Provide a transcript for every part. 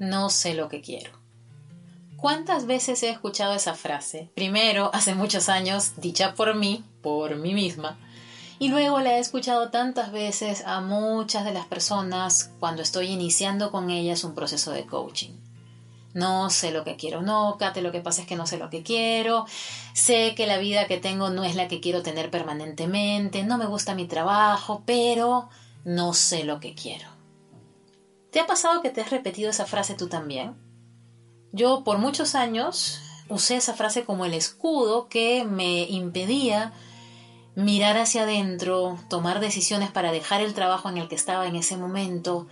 no sé lo que quiero. ¿Cuántas veces he escuchado esa frase? Primero, hace muchos años, dicha por mí, por mí misma, y luego la he escuchado tantas veces a muchas de las personas cuando estoy iniciando con ellas un proceso de coaching. No sé lo que quiero, no, Kate, lo que pasa es que no sé lo que quiero, sé que la vida que tengo no es la que quiero tener permanentemente, no me gusta mi trabajo, pero no sé lo que quiero. ¿Te ha pasado que te has repetido esa frase tú también? Yo por muchos años usé esa frase como el escudo que me impedía mirar hacia adentro, tomar decisiones para dejar el trabajo en el que estaba en ese momento.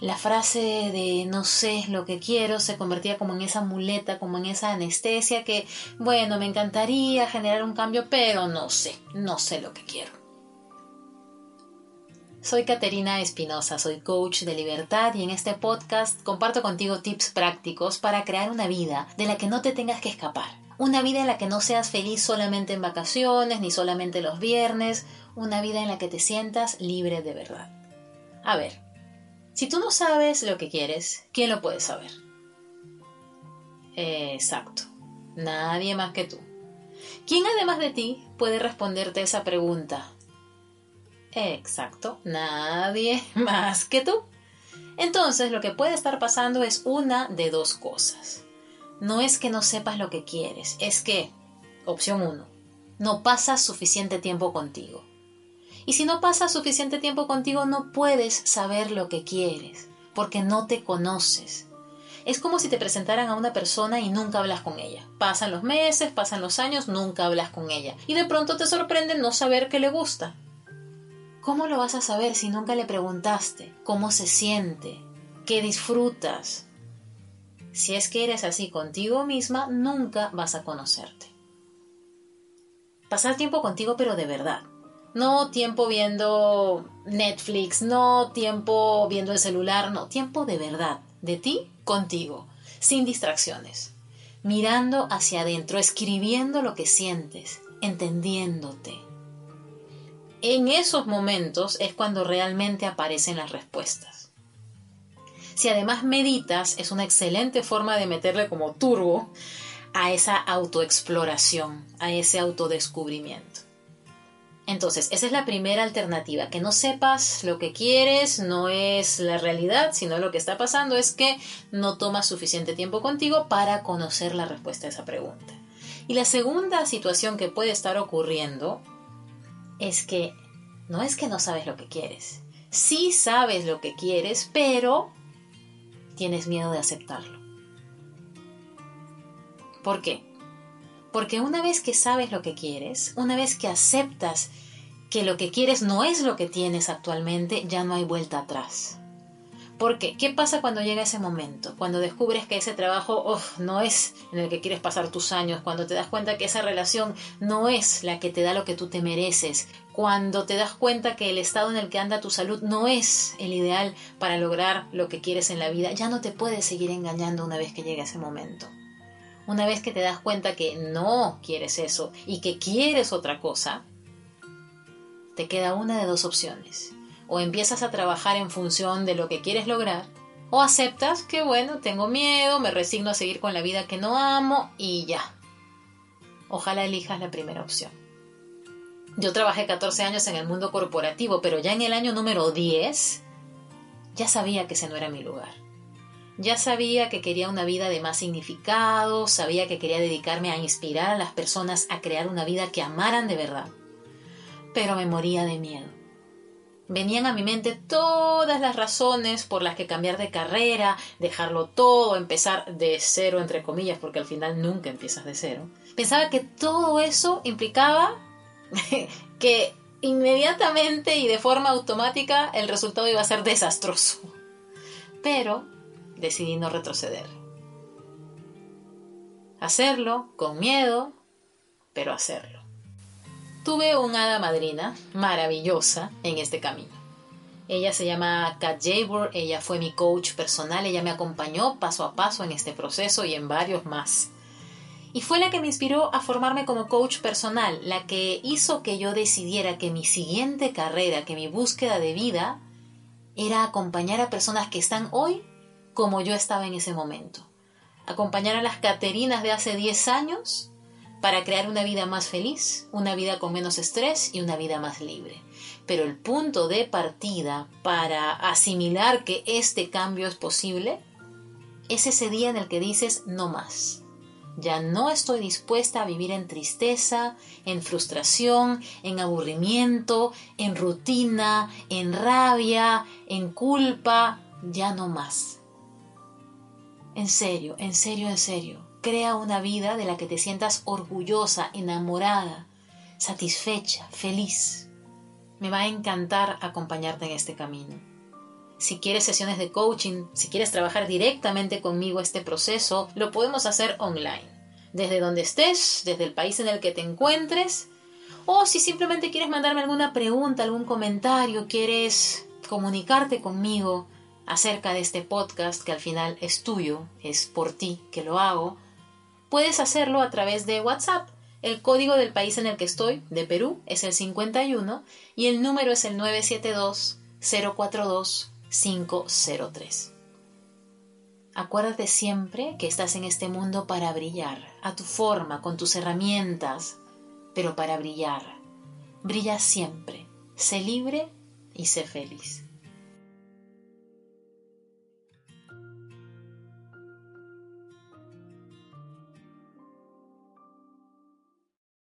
La frase de no sé lo que quiero se convertía como en esa muleta, como en esa anestesia que, bueno, me encantaría generar un cambio, pero no sé, no sé lo que quiero. Soy Caterina Espinosa, soy coach de libertad y en este podcast comparto contigo tips prácticos para crear una vida de la que no te tengas que escapar una vida en la que no seas feliz solamente en vacaciones, ni solamente los viernes, una vida en la que te sientas libre de verdad. A ver, si tú no sabes lo que quieres, ¿quién lo puede saber? Exacto, nadie más que tú. ¿Quién además de ti puede responderte esa pregunta? Exacto, nadie más que tú. Entonces lo que puede estar pasando es una de dos cosas no es que no sepas lo que quieres, es que, opción 1, no pasas suficiente tiempo contigo. Y si no pasas suficiente tiempo contigo, no puedes saber lo que quieres, porque no te conoces. Es como si te presentaran a una persona y nunca hablas con ella. Pasan los meses, pasan los años, nunca hablas con ella. Y de pronto te sorprende no saber qué le gusta. ¿Cómo lo vas a saber si nunca le preguntaste cómo se siente? ¿Qué disfrutas? Si es que eres así contigo misma, nunca vas a conocerte. Pasar tiempo contigo, pero de verdad. No tiempo viendo Netflix, no tiempo viendo el celular, no, tiempo de verdad. De ti, contigo, sin distracciones. Mirando hacia adentro, escribiendo lo que sientes, entendiéndote. En esos momentos es cuando realmente aparecen las respuestas. Si además meditas, es una excelente forma de meterle como turbo a esa autoexploración, a ese autodescubrimiento. Entonces, esa es la primera alternativa, que no sepas lo que quieres, no es la realidad, sino lo que está pasando es que no tomas suficiente tiempo contigo para conocer la respuesta a esa pregunta. Y la segunda situación que puede estar ocurriendo es que no es que no sabes lo que quieres, sí sabes lo que quieres, pero tienes miedo de aceptarlo. ¿Por qué? Porque una vez que sabes lo que quieres, una vez que aceptas que lo que quieres no es lo que tienes actualmente, ya no hay vuelta atrás. ¿Por qué? ¿Qué pasa cuando llega ese momento? Cuando descubres que ese trabajo no es en el que quieres pasar tus años, cuando te das cuenta que esa relación no es la que te da lo que tú te mereces, cuando te das cuenta que el estado en el que anda tu salud no es el ideal para lograr lo que quieres en la vida, ya no te puedes seguir engañando una vez que llegue ese momento. Una vez que te das cuenta que no quieres eso y que quieres otra cosa, te queda una de dos opciones. O empiezas a trabajar en función de lo que quieres lograr, o aceptas que bueno, tengo miedo, me resigno a seguir con la vida que no amo y ya. Ojalá elijas la primera opción. Yo trabajé 14 años en el mundo corporativo, pero ya en el año número 10 ya sabía que ese no era mi lugar. Ya sabía que quería una vida de más significado, sabía que quería dedicarme a inspirar a las personas a crear una vida que amaran de verdad. Pero me moría de miedo. Venían a mi mente todas las razones por las que cambiar de carrera, dejarlo todo, empezar de cero, entre comillas, porque al final nunca empiezas de cero. Pensaba que todo eso implicaba que inmediatamente y de forma automática el resultado iba a ser desastroso. Pero decidí no retroceder. Hacerlo con miedo, pero hacerlo. Tuve una hada madrina maravillosa en este camino. Ella se llama Kat Jabor, ella fue mi coach personal, ella me acompañó paso a paso en este proceso y en varios más. Y fue la que me inspiró a formarme como coach personal, la que hizo que yo decidiera que mi siguiente carrera, que mi búsqueda de vida, era acompañar a personas que están hoy como yo estaba en ese momento. Acompañar a las Caterinas de hace 10 años para crear una vida más feliz, una vida con menos estrés y una vida más libre. Pero el punto de partida para asimilar que este cambio es posible es ese día en el que dices no más. Ya no estoy dispuesta a vivir en tristeza, en frustración, en aburrimiento, en rutina, en rabia, en culpa, ya no más. En serio, en serio, en serio. Crea una vida de la que te sientas orgullosa, enamorada, satisfecha, feliz. Me va a encantar acompañarte en este camino. Si quieres sesiones de coaching, si quieres trabajar directamente conmigo este proceso, lo podemos hacer online. Desde donde estés, desde el país en el que te encuentres, o si simplemente quieres mandarme alguna pregunta, algún comentario, quieres comunicarte conmigo acerca de este podcast que al final es tuyo, es por ti que lo hago, puedes hacerlo a través de WhatsApp. El código del país en el que estoy, de Perú, es el 51 y el número es el 972 042 503. Acuérdate siempre que estás en este mundo para brillar, a tu forma, con tus herramientas, pero para brillar. Brilla siempre, sé libre y sé feliz.